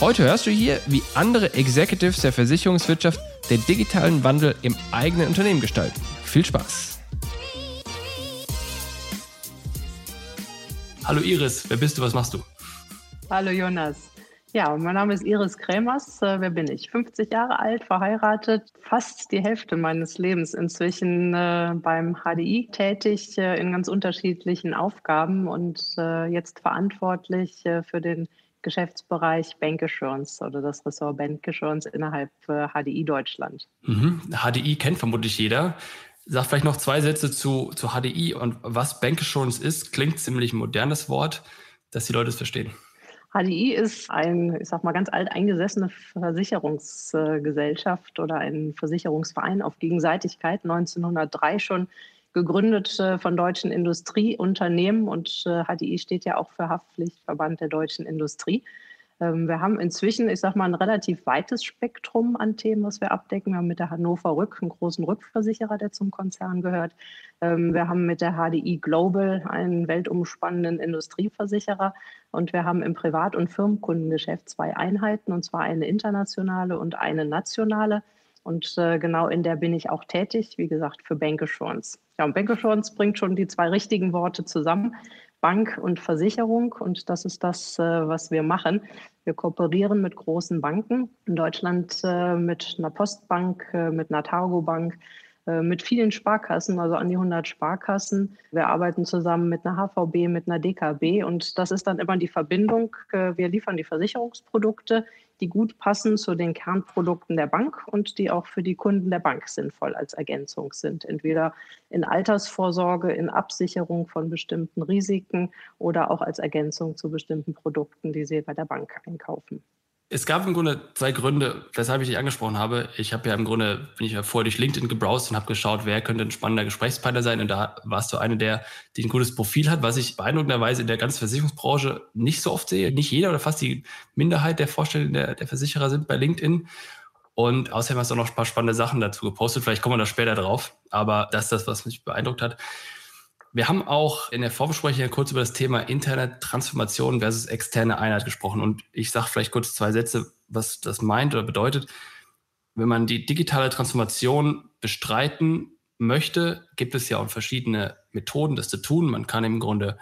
Heute hörst du hier, wie andere Executives der Versicherungswirtschaft den digitalen Wandel im eigenen Unternehmen gestalten. Viel Spaß! Hallo Iris, wer bist du, was machst du? Hallo Jonas. Ja, mein Name ist Iris Krämers. Äh, wer bin ich? 50 Jahre alt, verheiratet, fast die Hälfte meines Lebens inzwischen äh, beim HDI tätig äh, in ganz unterschiedlichen Aufgaben und äh, jetzt verantwortlich äh, für den Geschäftsbereich Bank Assurance oder das Ressort Bank Assurance innerhalb HDI Deutschland. Mhm. HDI kennt vermutlich jeder. Sag vielleicht noch zwei Sätze zu, zu HDI und was Bank Assurance ist. Klingt ziemlich ein modernes Wort, dass die Leute es verstehen. HDI ist ein, ich sag mal, ganz alt eingesessene Versicherungsgesellschaft oder ein Versicherungsverein auf Gegenseitigkeit, 1903 schon gegründet äh, von deutschen Industrieunternehmen und äh, HDI steht ja auch für Haftpflichtverband der deutschen Industrie. Ähm, wir haben inzwischen, ich sage mal, ein relativ weites Spektrum an Themen, was wir abdecken. Wir haben mit der Hannover Rück einen großen Rückversicherer, der zum Konzern gehört. Ähm, wir haben mit der HDI Global einen weltumspannenden Industrieversicherer und wir haben im Privat- und Firmenkundengeschäft zwei Einheiten, und zwar eine internationale und eine nationale. Und äh, genau in der bin ich auch tätig, wie gesagt, für Bank Assurance. Ja, und Bank Assurance bringt schon die zwei richtigen Worte zusammen. Bank und Versicherung. Und das ist das, äh, was wir machen. Wir kooperieren mit großen Banken in Deutschland, äh, mit einer Postbank, äh, mit einer Targo Bank, mit vielen Sparkassen, also an die 100 Sparkassen. Wir arbeiten zusammen mit einer HVB, mit einer DKB und das ist dann immer die Verbindung. Äh, wir liefern die Versicherungsprodukte, die gut passen zu den Kernprodukten der Bank und die auch für die Kunden der Bank sinnvoll als Ergänzung sind. Entweder in Altersvorsorge, in Absicherung von bestimmten Risiken oder auch als Ergänzung zu bestimmten Produkten, die sie bei der Bank einkaufen. Es gab im Grunde zwei Gründe, weshalb ich dich angesprochen habe. Ich habe ja im Grunde, bin ich ja vorher durch LinkedIn gebrowst und habe geschaut, wer könnte ein spannender Gesprächspartner sein. Und da warst du eine der, die ein gutes Profil hat, was ich beeindruckenderweise in der ganzen Versicherungsbranche nicht so oft sehe. Nicht jeder oder fast die Minderheit der Vorstellungen der, der Versicherer sind bei LinkedIn. Und außerdem hast du auch noch ein paar spannende Sachen dazu gepostet. Vielleicht kommen wir da später drauf. Aber das ist das, was mich beeindruckt hat. Wir haben auch in der Vorbesprechung kurz über das Thema interne Transformation versus externe Einheit gesprochen. Und ich sage vielleicht kurz zwei Sätze, was das meint oder bedeutet. Wenn man die digitale Transformation bestreiten möchte, gibt es ja auch verschiedene Methoden, das zu tun. Man kann im Grunde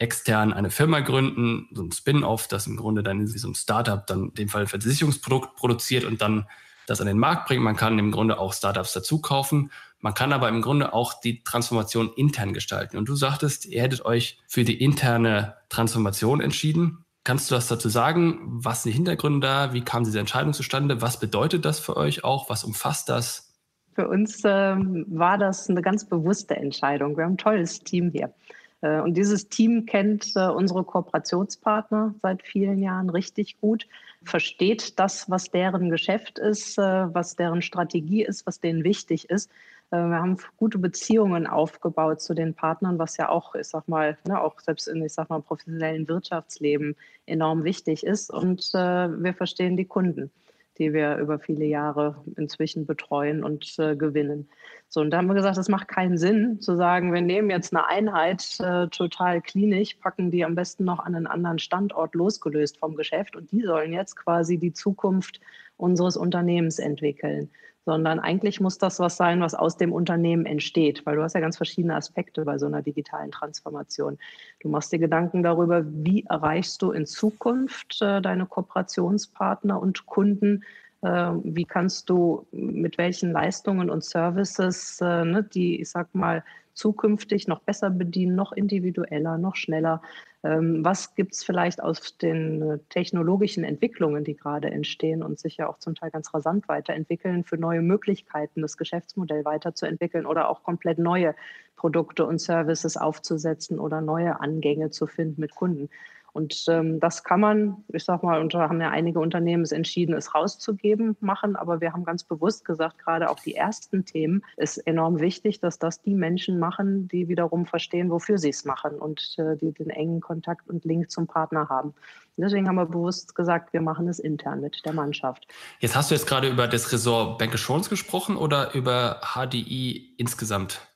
extern eine Firma gründen, so ein Spin-off, das im Grunde dann wie so ein Startup dann in dem Fall ein Versicherungsprodukt produziert und dann das an den Markt bringt. Man kann im Grunde auch Startups dazu kaufen. Man kann aber im Grunde auch die Transformation intern gestalten. Und du sagtest, ihr hättet euch für die interne Transformation entschieden. Kannst du was dazu sagen? Was sind die Hintergründe da? Wie kam diese Entscheidung zustande? Was bedeutet das für euch auch? Was umfasst das? Für uns ähm, war das eine ganz bewusste Entscheidung. Wir haben ein tolles Team hier. Äh, und dieses Team kennt äh, unsere Kooperationspartner seit vielen Jahren richtig gut, versteht das, was deren Geschäft ist, äh, was deren Strategie ist, was denen wichtig ist wir haben gute Beziehungen aufgebaut zu den Partnern, was ja auch, ich sag mal, ne, auch selbst in, ich sag mal, professionellen Wirtschaftsleben enorm wichtig ist. Und äh, wir verstehen die Kunden, die wir über viele Jahre inzwischen betreuen und äh, gewinnen. So, und da haben wir gesagt, es macht keinen Sinn zu sagen, wir nehmen jetzt eine Einheit äh, total klinisch, packen die am besten noch an einen anderen Standort losgelöst vom Geschäft und die sollen jetzt quasi die Zukunft unseres Unternehmens entwickeln sondern eigentlich muss das was sein, was aus dem Unternehmen entsteht, weil du hast ja ganz verschiedene Aspekte bei so einer digitalen Transformation. Du machst dir Gedanken darüber, wie erreichst du in Zukunft äh, deine Kooperationspartner und Kunden Ähm, wie kannst du mit welchen Leistungen und Services, äh, ne, die, ich sag mal, zukünftig noch besser bedienen, noch individueller, noch schneller? Ähm, was gibt es vielleicht aus den äh, technologischen Entwicklungen, die gerade entstehen und sich ja auch zum Teil ganz rasant weiterentwickeln, für neue Möglichkeiten, das Geschäftsmodell weiterzuentwickeln oder auch komplett neue Produkte und Services aufzusetzen oder neue Angänge zu finden mit Kunden? Und ähm, das kann man, ich sag mal, und da haben ja einige Unternehmen es entschieden, es rauszugeben, machen. Aber wir haben ganz bewusst gesagt, gerade auch die ersten Themen ist enorm wichtig, dass das die Menschen machen, die wiederum verstehen, wofür sie es machen und äh, die den engen Kontakt und Link zum Partner haben. Deswegen haben wir bewusst gesagt, wir machen es intern mit der Mannschaft. Jetzt hast du jetzt gerade über das Ressort Bank Assurance gesprochen oder über HDI insgesamt?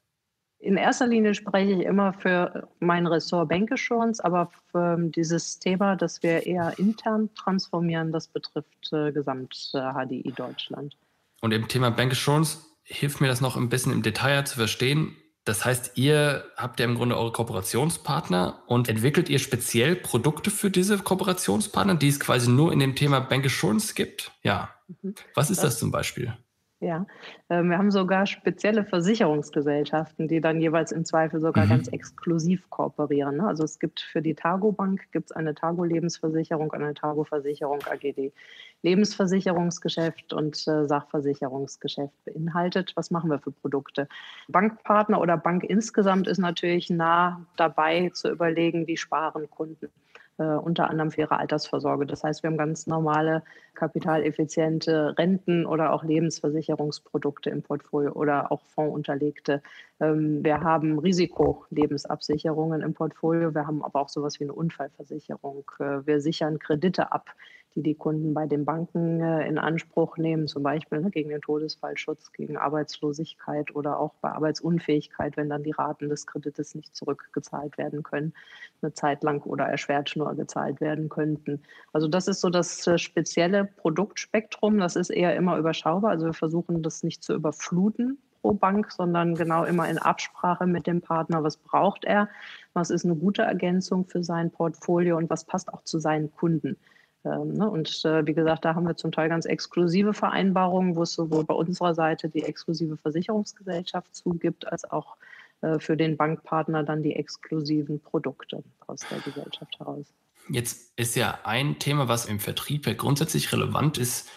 In erster Linie spreche ich immer für mein Ressort Bank Assurance, aber dieses Thema, das wir eher intern transformieren, das betrifft äh, gesamt äh, HDI Deutschland. Und im Thema Bank Assurance hilft mir das noch ein bisschen im Detail zu verstehen. Das heißt, ihr habt ja im Grunde eure Kooperationspartner und entwickelt ihr speziell Produkte für diese Kooperationspartner, die es quasi nur in dem Thema Bank Assurance gibt? Ja. Mhm. Was ist das, das zum Beispiel? Ja, ähm, wir haben sogar spezielle Versicherungsgesellschaften, die dann jeweils im Zweifel sogar mhm. ganz exklusiv kooperieren. Ne? Also es gibt für die Targo Bank gibt's eine Targo Lebensversicherung, eine Targo Versicherung AGD. Lebensversicherungsgeschäft und äh, Sachversicherungsgeschäft beinhaltet. Was machen wir für Produkte? Bankpartner oder Bank insgesamt ist natürlich nah dabei zu überlegen, wie sparen Kunden äh, unter anderem für ihre Altersvorsorge. Das heißt, wir haben ganz normale kapitaleffiziente Renten oder auch Lebensversicherungsprodukte im Portfolio oder auch fondsunterlegte. Ähm, wir haben Risikolebensabsicherungen im Portfolio. Wir haben aber auch sowas wie eine Unfallversicherung. Äh, wir sichern Kredite ab die die Kunden bei den Banken äh, in Anspruch nehmen, zum Beispiel ne, gegen den Todesfallschutz, gegen Arbeitslosigkeit oder auch bei Arbeitsunfähigkeit, wenn dann die Raten des Kredites nicht zurückgezahlt werden können, eine Zeit lang oder erschwert nur gezahlt werden könnten. Also das ist so das äh, spezielle Produktspektrum. Das ist eher immer überschaubar. Also wir versuchen das nicht zu überfluten pro Bank, sondern genau immer in Absprache mit dem Partner, was braucht er, was ist eine gute Ergänzung für sein Portfolio und was passt auch zu seinen Kunden. Ähm, ne? Und äh, wie gesagt, da haben wir zum Teil ganz exklusive Vereinbarungen, wo es sowohl bei unserer Seite die exklusive Versicherungsgesellschaft zugibt, als auch äh, für den Bankpartner dann die exklusiven Produkte aus der Gesellschaft heraus. Jetzt ist ja ein Thema, was im Vertrieb ja grundsätzlich relevant ist,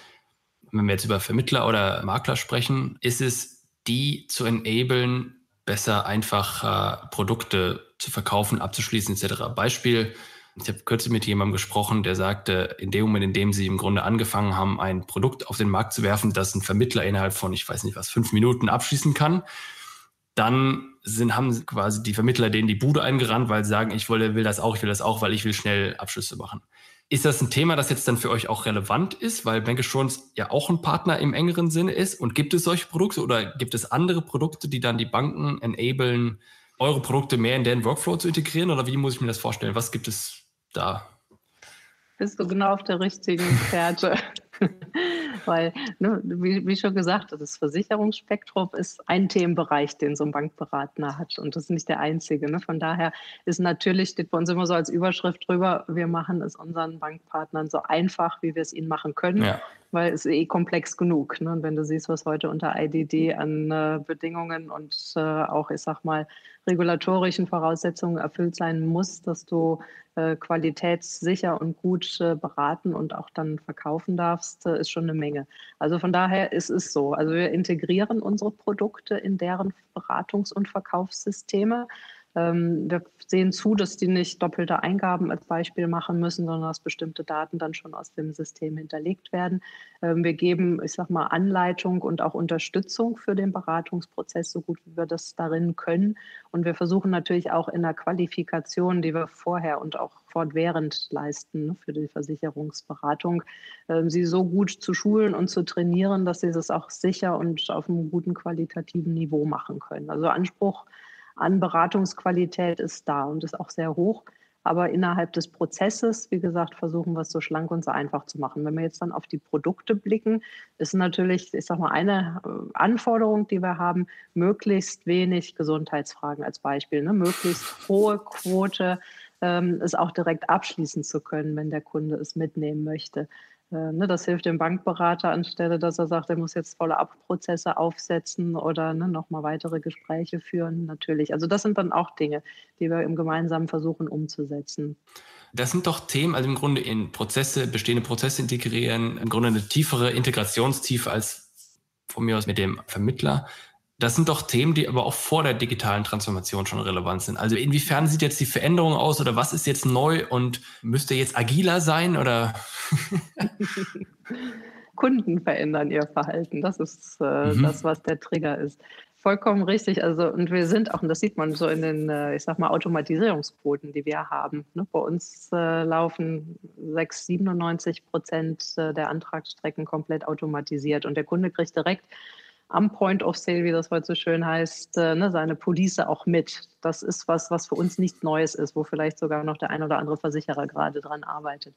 wenn wir jetzt über Vermittler oder Makler sprechen, ist es, die zu enablen, besser einfach Produkte zu verkaufen, abzuschließen etc. Beispiel, ich habe kürzlich mit jemandem gesprochen, der sagte, in dem Moment, in dem sie im Grunde angefangen haben, ein Produkt auf den Markt zu werfen, das ein Vermittler innerhalb von, ich weiß nicht was, fünf Minuten abschließen kann, dann sind, haben quasi die Vermittler denen die Bude eingerannt, weil sie sagen, ich will, will das auch, ich will das auch, weil ich will schnell Abschlüsse machen. Ist das ein Thema, das jetzt dann für euch auch relevant ist, weil Bank Assurance ja auch ein Partner im engeren Sinne ist? Und gibt es solche Produkte oder gibt es andere Produkte, die dann die Banken enablen, eure Produkte mehr in deren Workflow zu integrieren? Oder wie muss ich mir das vorstellen? Was gibt es da. Bist du genau auf der richtigen Fährte. Weil, ne, wie, wie, schon gesagt, das Versicherungsspektrum ist ein Themenbereich, den so ein Bankberater hat. Und das ist nicht der einzige. Ne? Von daher ist natürlich, steht bei uns immer so als Überschrift drüber, wir machen es unseren Bankpartnern so einfach, wie wir es ihnen machen können. Ja weil es eh komplex genug. Ne? Und wenn du siehst, was heute unter IDD an äh, Bedingungen und äh, auch, ich sag mal, regulatorischen Voraussetzungen erfüllt sein muss, dass du äh, qualitätssicher und gut äh, beraten und auch dann verkaufen darfst, äh, ist schon eine Menge. Also von daher ist es so. Also wir integrieren unsere Produkte in deren Beratungs- und Verkaufssysteme. Ähm, wir sehen zu, dass die nicht doppelte Eingaben als Beispiel machen müssen, sondern dass bestimmte Daten dann schon aus dem System hinterlegt werden. Ähm, wir geben, ich sag mal, Anleitung und auch Unterstützung für den Beratungsprozess, so gut wie wir das darin können. Und wir versuchen natürlich auch in der Qualifikation, die wir vorher und auch fortwährend leisten ne, für die Versicherungsberatung, ähm, sie so gut zu schulen und zu trainieren, dass sie das auch sicher und auf einem guten qualitativen Niveau machen können. Also Anspruch an Beratungsqualität ist da und ist auch sehr hoch. Aber innerhalb des Prozesses, wie gesagt, versuchen wir es so schlank und so einfach zu machen. Wenn wir jetzt dann auf die Produkte blicken, ist natürlich, ich sag mal, eine äh, Anforderung, die wir haben, möglichst wenig Gesundheitsfragen als Beispiel, ne? möglichst hohe Quote, ähm, es auch direkt abschließen zu können, wenn der Kunde es mitnehmen möchte. Äh, ne, das hilft dem Bankberater anstelle, dass er sagt, er muss jetzt Follow-up-Prozesse aufsetzen oder ne, nochmal weitere Gespräche führen. Natürlich. Also das sind dann auch Dinge, die wir im Gemeinsamen versuchen umzusetzen. Das sind doch Themen, also im Grunde in Prozesse, bestehende Prozesse integrieren, im Grunde eine tiefere Integrationstiefe als von mir aus mit dem Vermittler. Das sind doch Themen, die aber auch vor der digitalen Transformation schon relevant sind. Also inwiefern sieht jetzt die Veränderung aus oder was ist jetzt neu und müsste jetzt agiler sein oder? Kunden verändern ihr Verhalten. Das ist äh, mhm. das, was der Trigger ist. Vollkommen richtig. Also, und wir sind auch, und das sieht man so in den, äh, ich sag mal, Automatisierungsquoten, die wir haben. Ne? Bei uns äh, laufen 6, 97 Prozent äh, der Antragsstrecken komplett automatisiert und der Kunde kriegt direkt am Point of Sale, wie das heute so schön heißt, äh, ne, seine Police auch mit. Das ist was, was für uns nichts Neues ist, wo vielleicht sogar noch der ein oder andere Versicherer gerade dran arbeitet.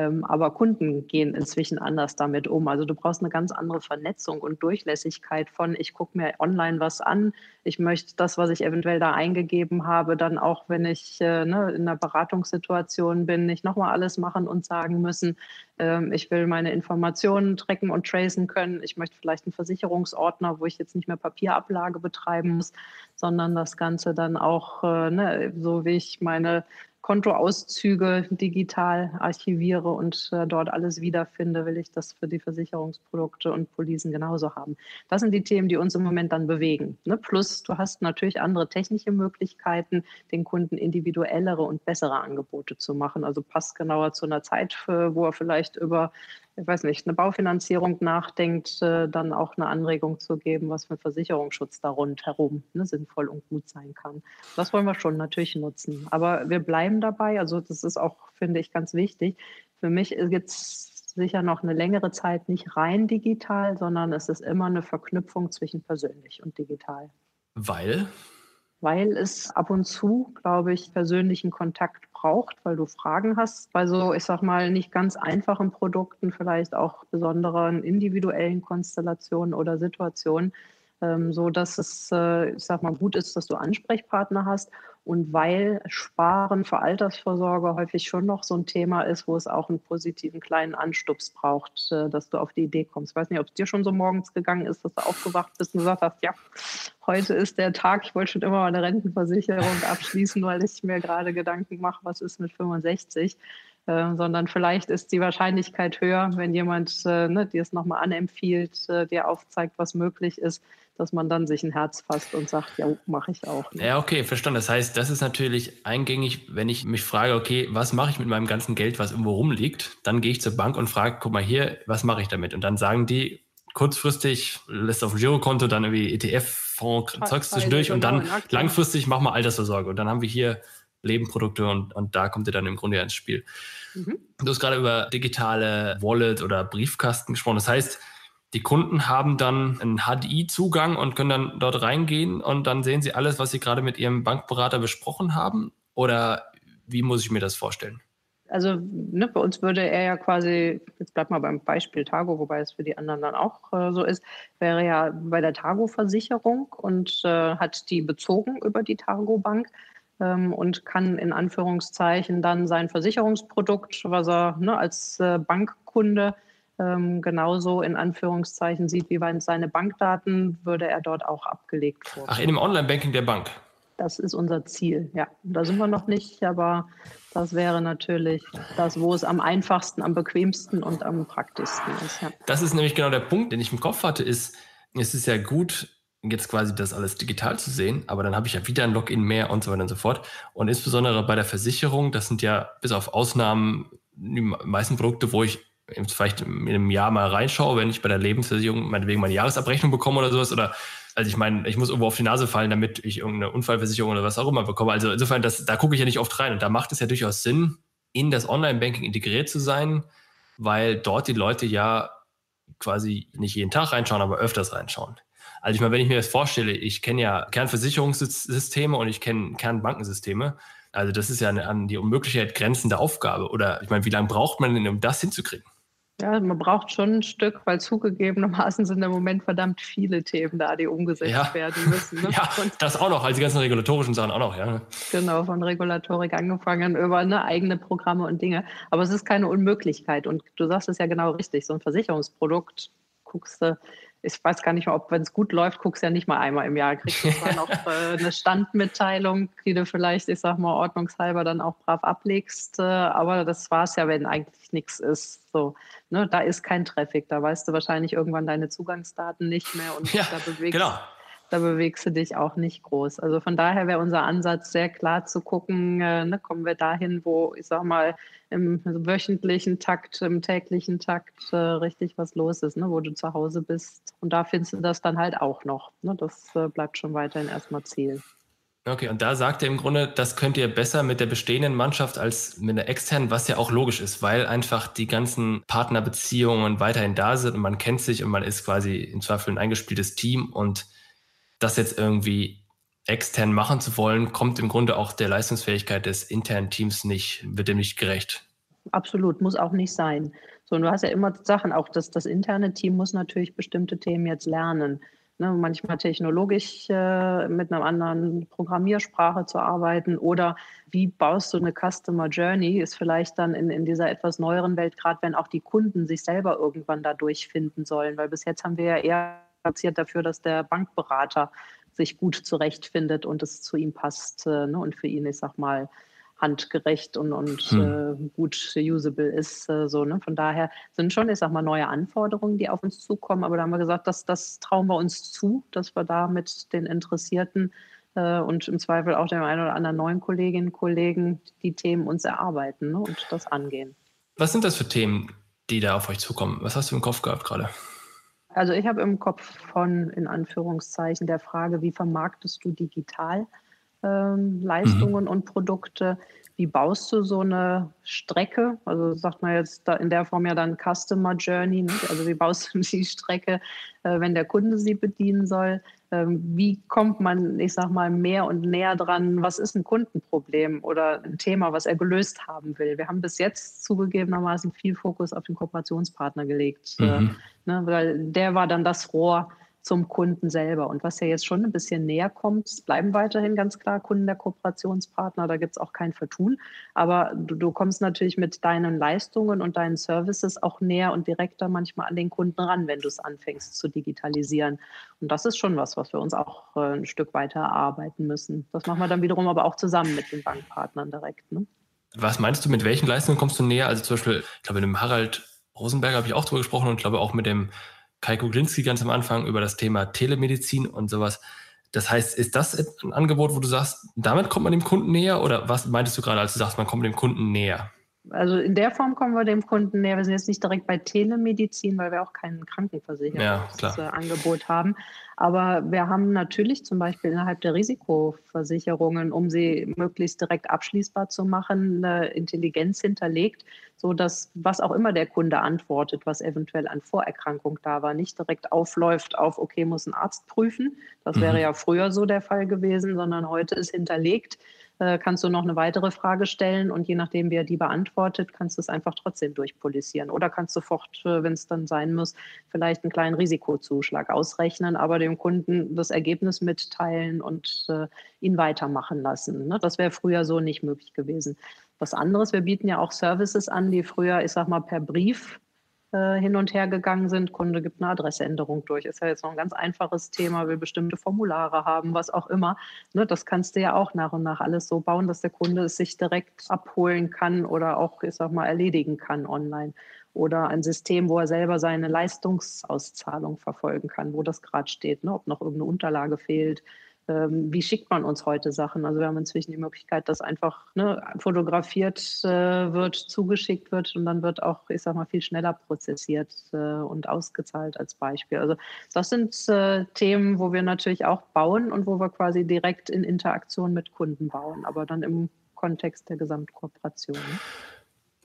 Ähm, aber Kunden gehen inzwischen anders damit um. Also du brauchst eine ganz andere Vernetzung und Durchlässigkeit von, ich gucke mir online was an, ich möchte das, was ich eventuell da eingegeben habe, dann auch, wenn ich äh, ne, in einer Beratungssituation bin, nicht nochmal alles machen und sagen müssen, ähm, ich will meine Informationen tracken und tracen können. Ich möchte vielleicht einen Versicherungsordner, wo ich jetzt nicht mehr Papierablage betreiben muss, sondern das Ganze dann auch, äh, ne, so wie ich meine Kontoauszüge digital archiviere und äh, dort alles wiederfinde, will ich das für die Versicherungsprodukte und Policen genauso haben. Das sind die Themen, die uns im Moment dann bewegen. Ne? Plus, du hast natürlich andere technische Möglichkeiten, den Kunden individuellere und bessere Angebote zu machen. Also passt genauer zu einer Zeit, wo er vielleicht über ich weiß nicht, eine Baufinanzierung nachdenkt, äh, dann auch eine Anregung zu geben, was für Versicherungsschutz da rundherum ne, sinnvoll und gut sein kann. Das wollen wir schon natürlich nutzen. Aber wir bleiben dabei. Also das ist auch, finde ich, ganz wichtig. Für mich gibt es sicher noch eine längere Zeit nicht rein digital, sondern es ist immer eine Verknüpfung zwischen persönlich und digital. Weil? Weil es ab und zu, glaube ich, persönlichen Kontakt braucht, weil du Fragen hast. Bei so, ich sag mal, nicht ganz einfachen Produkten, vielleicht auch besonderen individuellen Konstellationen oder Situationen, ähm, so dass es, äh, ich sag mal, gut ist, dass du Ansprechpartner hast und weil Sparen für Altersvorsorge häufig schon noch so ein Thema ist, wo es auch einen positiven kleinen Anstups braucht, äh, dass du auf die Idee kommst. Ich weiß nicht, ob es dir schon so morgens gegangen ist, dass du aufgewacht bist und gesagt hast, ja, heute ist der Tag, ich wollte schon immer mal eine Rentenversicherung abschließen, weil ich mir gerade Gedanken mache, was ist mit 65. Äh, sondern vielleicht ist die Wahrscheinlichkeit höher, wenn jemand äh, ne, dir es nochmal anempfiehlt, äh, dir aufzeigt, was möglich ist, dass man dann sich ein Herz fasst und sagt, ja, mache ich auch. Ne? Ja, okay, verstanden. Das heißt, das ist natürlich eingängig, wenn ich mich frage, okay, was mache ich mit meinem ganzen Geld, was irgendwo rumliegt? Dann gehe ich zur Bank und frage, guck mal hier, was mache ich damit? Und dann sagen die, kurzfristig lässt auf dem Girokonto dann irgendwie ETF-Fonds, Zeugs zwischendurch und dann langfristig machen wir Altersvorsorge. Und dann haben wir hier Lebenprodukte und, und da kommt ihr dann im Grunde ja ins Spiel. Mhm. Du hast gerade über digitale Wallet oder Briefkasten gesprochen. Das heißt, die Kunden haben dann einen HDI-Zugang und können dann dort reingehen und dann sehen sie alles, was sie gerade mit ihrem Bankberater besprochen haben? Oder wie muss ich mir das vorstellen? Also ne, bei uns würde er ja quasi, jetzt bleibt mal beim Beispiel Targo, wobei es für die anderen dann auch äh, so ist, wäre ja bei der Targo-Versicherung und äh, hat die bezogen über die Targo-Bank ähm, und kann in Anführungszeichen dann sein Versicherungsprodukt, was er ne, als äh, Bankkunde ähm, genauso in Anführungszeichen sieht, wie seine Bankdaten, würde er dort auch abgelegt werden. Ach, in dem Online-Banking der Bank? Das ist unser Ziel, ja. Da sind wir noch nicht, aber das wäre natürlich das, wo es am einfachsten, am bequemsten und am praktischsten ist. Ja. Das ist nämlich genau der Punkt, den ich im Kopf hatte, ist, es ist ja gut, jetzt quasi das alles digital zu sehen, aber dann habe ich ja wieder ein Login mehr und so weiter und so fort. Und insbesondere bei der Versicherung, das sind ja bis auf Ausnahmen die meisten Produkte, wo ich vielleicht in einem Jahr mal reinschaue, wenn ich bei der Lebensversicherung meinetwegen meine Jahresabrechnung bekomme oder sowas oder also ich meine, ich muss irgendwo auf die Nase fallen, damit ich irgendeine Unfallversicherung oder was auch immer bekomme. Also insofern, das, da gucke ich ja nicht oft rein und da macht es ja durchaus Sinn, in das Online-Banking integriert zu sein, weil dort die Leute ja quasi nicht jeden Tag reinschauen, aber öfters reinschauen. Also ich meine, wenn ich mir das vorstelle, ich kenne ja Kernversicherungssysteme und ich kenne Kernbankensysteme. Also das ist ja eine, an die Unmöglichkeit grenzende Aufgabe. Oder ich meine, wie lange braucht man denn, um das hinzukriegen? Ja, man braucht schon ein Stück, weil zugegebenermaßen sind im Moment verdammt viele Themen da, die umgesetzt ja. werden müssen. Ne? Ja, und das auch noch, also die ganzen regulatorischen Sachen auch noch, ja. Genau, von Regulatorik angefangen über ne, eigene Programme und Dinge. Aber es ist keine Unmöglichkeit. Und du sagst es ja genau richtig, so ein Versicherungsprodukt guckst du, ich weiß gar nicht mehr, ob, wenn es gut läuft, guckst du ja nicht mal einmal im Jahr. Kriegst du zwar noch äh, eine Standmitteilung, die du vielleicht, ich sag mal, ordnungshalber dann auch brav ablegst. Äh, aber das war es ja, wenn eigentlich nichts ist. So, ne, da ist kein Traffic. Da weißt du wahrscheinlich irgendwann deine Zugangsdaten nicht mehr und ja, da bewegst genau da bewegst du dich auch nicht groß. Also von daher wäre unser Ansatz sehr klar zu gucken, äh, ne, kommen wir dahin, wo, ich sag mal, im wöchentlichen Takt, im täglichen Takt äh, richtig was los ist, ne, wo du zu Hause bist. Und da findest du das dann halt auch noch. Ne? Das äh, bleibt schon weiterhin erstmal Ziel. Okay, und da sagt er im Grunde, das könnt ihr besser mit der bestehenden Mannschaft als mit der externen, was ja auch logisch ist, weil einfach die ganzen Partnerbeziehungen weiterhin da sind und man kennt sich und man ist quasi im Zweifel ein eingespieltes Team und das jetzt irgendwie extern machen zu wollen, kommt im Grunde auch der Leistungsfähigkeit des internen Teams nicht, wird dem nicht gerecht. Absolut, muss auch nicht sein. So, und du hast ja immer Sachen, auch das, das interne Team muss natürlich bestimmte Themen jetzt lernen. Ne, manchmal technologisch äh, mit einer anderen Programmiersprache zu arbeiten oder wie baust du eine Customer Journey, ist vielleicht dann in, in dieser etwas neueren Welt, gerade wenn auch die Kunden sich selber irgendwann da durchfinden sollen, weil bis jetzt haben wir ja eher platziert dafür, dass der Bankberater sich gut zurechtfindet und es zu ihm passt äh, ne, und für ihn, ich sag mal, handgerecht und, und hm. äh, gut usable ist. Äh, so, ne? Von daher sind schon, ich sag mal, neue Anforderungen, die auf uns zukommen. Aber da haben wir gesagt, das, das trauen wir uns zu, dass wir da mit den Interessierten äh, und im Zweifel auch dem einen oder anderen neuen Kolleginnen und Kollegen die Themen uns erarbeiten ne? und das angehen. Was sind das für Themen, die da auf euch zukommen? Was hast du im Kopf gehabt gerade? Also ich habe im Kopf von, in Anführungszeichen, der Frage, wie vermarktest du digital ähm, Leistungen mhm. und Produkte? Wie baust du so eine Strecke? Also sagt man jetzt in der Form ja dann Customer Journey. Ne? Also wie baust du die Strecke, äh, wenn der Kunde sie bedienen soll? Ähm, wie kommt man, ich sag mal, mehr und näher dran, was ist ein Kundenproblem oder ein Thema, was er gelöst haben will? Wir haben bis jetzt zugegebenermaßen viel Fokus auf den Kooperationspartner gelegt, äh, mhm. ne, weil der war dann das Rohr, zum Kunden selber. Und was ja jetzt schon ein bisschen näher kommt, es bleiben weiterhin ganz klar Kunden der Kooperationspartner, da gibt es auch kein Vertun. Aber du, du, kommst natürlich mit deinen Leistungen und deinen Services auch näher und direkter manchmal an den Kunden ran, wenn du es anfängst zu digitalisieren. Und das ist schon was, was wir uns auch äh, ein Stück weiter erarbeiten müssen. Das machen wir dann wiederum aber auch zusammen mit den Bankpartnern direkt. Ne? Was meinst du, mit welchen Leistungen kommst du näher? Also zum Beispiel, ich glaube, mit dem Harald Rosenberg habe ich auch drüber gesprochen und ich glaube auch mit dem Kai Kuglinski ganz am Anfang über das Thema Telemedizin und sowas. Das heißt, ist das ein Angebot, wo du sagst, damit kommt man dem Kunden näher oder was meintest du gerade, als du sagst, man kommt dem Kunden näher? Also in der Form kommen wir dem Kunden näher. Wir sind jetzt nicht direkt bei Telemedizin, weil wir auch kein Krankenversicherungsangebot ja, haben. Aber wir haben natürlich zum Beispiel innerhalb der Risikoversicherungen, um sie möglichst direkt abschließbar zu machen, eine Intelligenz hinterlegt, so dass was auch immer der Kunde antwortet, was eventuell an Vorerkrankung da war, nicht direkt aufläuft auf, okay, muss ein Arzt prüfen. Das mhm. wäre ja früher so der Fall gewesen, sondern heute ist hinterlegt, äh, kannst du noch eine weitere Frage stellen und je nachdem, wer die beantwortet, kannst du es einfach trotzdem durchpolisieren. Oder kannst sofort, äh, wenn es dann sein muss, vielleicht einen kleinen Risikozuschlag ausrechnen, aber dem Kunden das Ergebnis mitteilen und äh, ihn weitermachen lassen. Ne? Das wäre früher so nicht möglich gewesen. Was anderes, wir bieten ja auch Services an, die früher, ich sag mal, per Brief äh, hin und her gegangen sind. Kunde gibt eine Adressänderung durch. Ist ja jetzt noch ein ganz einfaches Thema, will bestimmte Formulare haben, was auch immer. Ne, das kannst du ja auch nach und nach alles so bauen, dass der Kunde es sich direkt abholen kann oder auch, ich sag mal, erledigen kann online. Oder ein System, wo er selber seine Leistungsauszahlung verfolgen kann, wo das gerade steht, ne, ob noch irgendeine Unterlage fehlt, ähm, wie schickt man uns heute Sachen? Also wir haben inzwischen die Möglichkeit, dass einfach ne, fotografiert äh, wird, zugeschickt wird und dann wird auch, ich sag mal, viel schneller prozessiert äh, und ausgezahlt als Beispiel. Also das sind äh, Themen, wo wir natürlich auch bauen und wo wir quasi direkt in Interaktion mit Kunden bauen, aber dann im Kontext der Gesamtkooperation.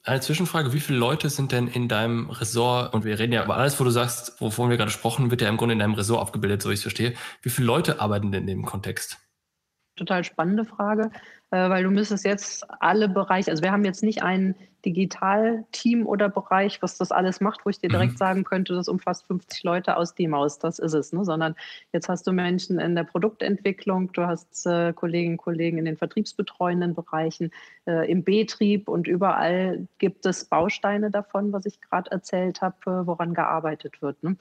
Eine Zwischenfrage, wie viele Leute sind denn in deinem Ressort, und wir reden ja über alles, wo du sagst, wovon wir gerade gesprochen, wird ja im Grunde in deinem Ressort abgebildet, so ich es verstehe. Wie viele Leute arbeiten denn in dem Kontext? Total spannende Frage, äh, weil du müsstest jetzt alle Bereiche, also wir haben jetzt nicht einen Digital-Team oder Bereich, was das alles macht, wo ich dir direkt mhm. sagen könnte, das umfasst 50 Leute aus dem aus, das ist es, ne? sondern jetzt hast du Menschen in der Produktentwicklung, du hast äh, Kolleginnen und Kollegen in den vertriebsbetreuenden Bereichen, äh, im Betrieb und überall gibt es Bausteine davon, was ich gerade erzählt habe, äh, woran gearbeitet wird. Ne?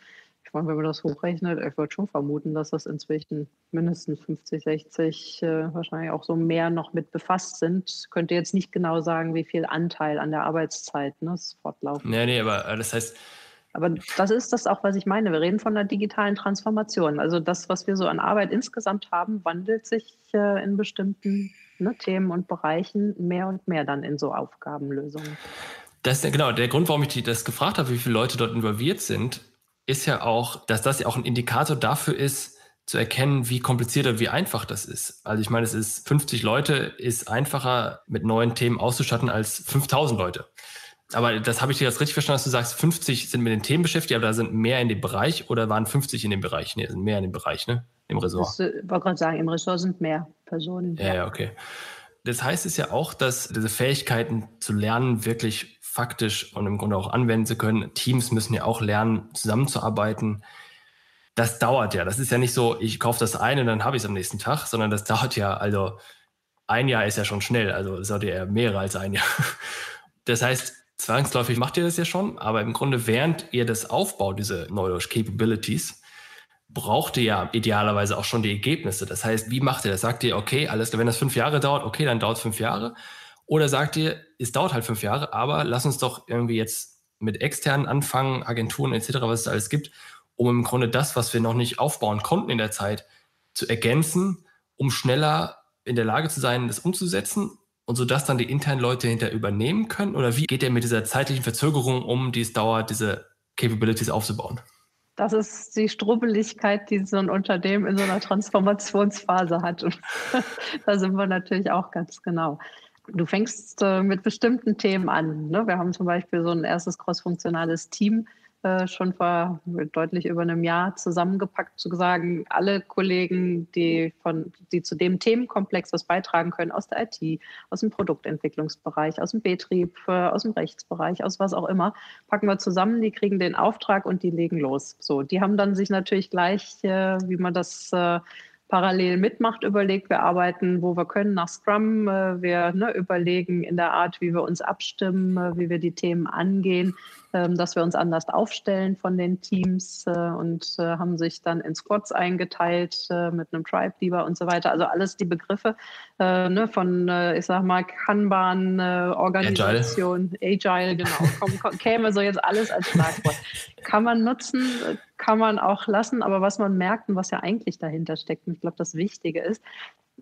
Meine, wenn man das hochrechnet, ich würde schon vermuten, dass das inzwischen mindestens 50, 60, äh, wahrscheinlich auch so mehr noch mit befasst sind. Könnte jetzt nicht genau sagen, wie viel Anteil an der Arbeitszeit ne, ist fortlaufend. Nee, nee, aber das heißt. Aber das ist das auch, was ich meine. Wir reden von einer digitalen Transformation. Also das, was wir so an Arbeit insgesamt haben, wandelt sich äh, in bestimmten ne, Themen und Bereichen mehr und mehr dann in so Aufgabenlösungen. Das ist genau der Grund, warum ich das gefragt habe, wie viele Leute dort involviert sind ist ja auch, dass das ja auch ein Indikator dafür ist, zu erkennen, wie kompliziert oder wie einfach das ist. Also ich meine, es ist 50 Leute ist einfacher mit neuen Themen auszustatten als 5000 Leute. Aber das habe ich dir jetzt richtig verstanden, dass du sagst, 50 sind mit den Themen beschäftigt, aber da sind mehr in dem Bereich oder waren 50 in dem Bereich? Nee, sind mehr in dem Bereich, ne? Im Ressort. Ich wollte gerade sagen, im Ressort sind mehr Personen. Ja, ja, okay. Das heißt es ja auch, dass diese Fähigkeiten zu lernen wirklich faktisch und im Grunde auch anwenden zu können. Teams müssen ja auch lernen, zusammenzuarbeiten. Das dauert ja. Das ist ja nicht so, ich kaufe das eine und dann habe ich es am nächsten Tag, sondern das dauert ja, also ein Jahr ist ja schon schnell, also es sollte ja mehrere als ein Jahr. Das heißt, zwangsläufig macht ihr das ja schon, aber im Grunde, während ihr das aufbaut, diese Neudeutsch Capabilities, braucht ihr ja idealerweise auch schon die Ergebnisse. Das heißt, wie macht ihr das? Sagt ihr, okay, alles, wenn das fünf Jahre dauert, okay, dann dauert es fünf Jahre. Oder sagt ihr, es dauert halt fünf Jahre, aber lass uns doch irgendwie jetzt mit externen anfangen, Agenturen etc., was es alles gibt, um im Grunde das, was wir noch nicht aufbauen konnten in der Zeit, zu ergänzen, um schneller in der Lage zu sein, das umzusetzen und so dass dann die internen Leute hinter übernehmen können? Oder wie geht ihr mit dieser zeitlichen Verzögerung um, die es dauert, diese Capabilities aufzubauen? Das ist die Strubbeligkeit, die so ein Unternehmen in so einer Transformationsphase hat. Und da sind wir natürlich auch ganz genau. Du fängst äh, mit bestimmten Themen an. Ne? Wir haben zum Beispiel so ein erstes crossfunktionales Team äh, schon vor deutlich über einem Jahr zusammengepackt, zu sagen, alle Kollegen, die, von, die zu dem Themenkomplex was beitragen können, aus der IT, aus dem Produktentwicklungsbereich, aus dem Betrieb, äh, aus dem Rechtsbereich, aus was auch immer, packen wir zusammen, die kriegen den Auftrag und die legen los. So, die haben dann sich natürlich gleich, äh, wie man das parallel mitmacht, überlegt, wir arbeiten, wo wir können, nach Scrum. Äh, wir ne, überlegen in der Art, wie wir uns abstimmen, äh, wie wir die Themen angehen, dass wir uns anders aufstellen von den Teams äh, und haben sich dann in Squads eingeteilt mit einem Tribe Leader und so weiter. Also alles die Begriffe ne, von, ich sag mal, Kanban, Organisation, Agile, Agile genau, käme so jetzt alles als Schlagwort. Kann man nutzen, kann man auch lassen. Aber was man merkt und was ja eigentlich dahinter steckt, und ich glaube, das Wichtige ist,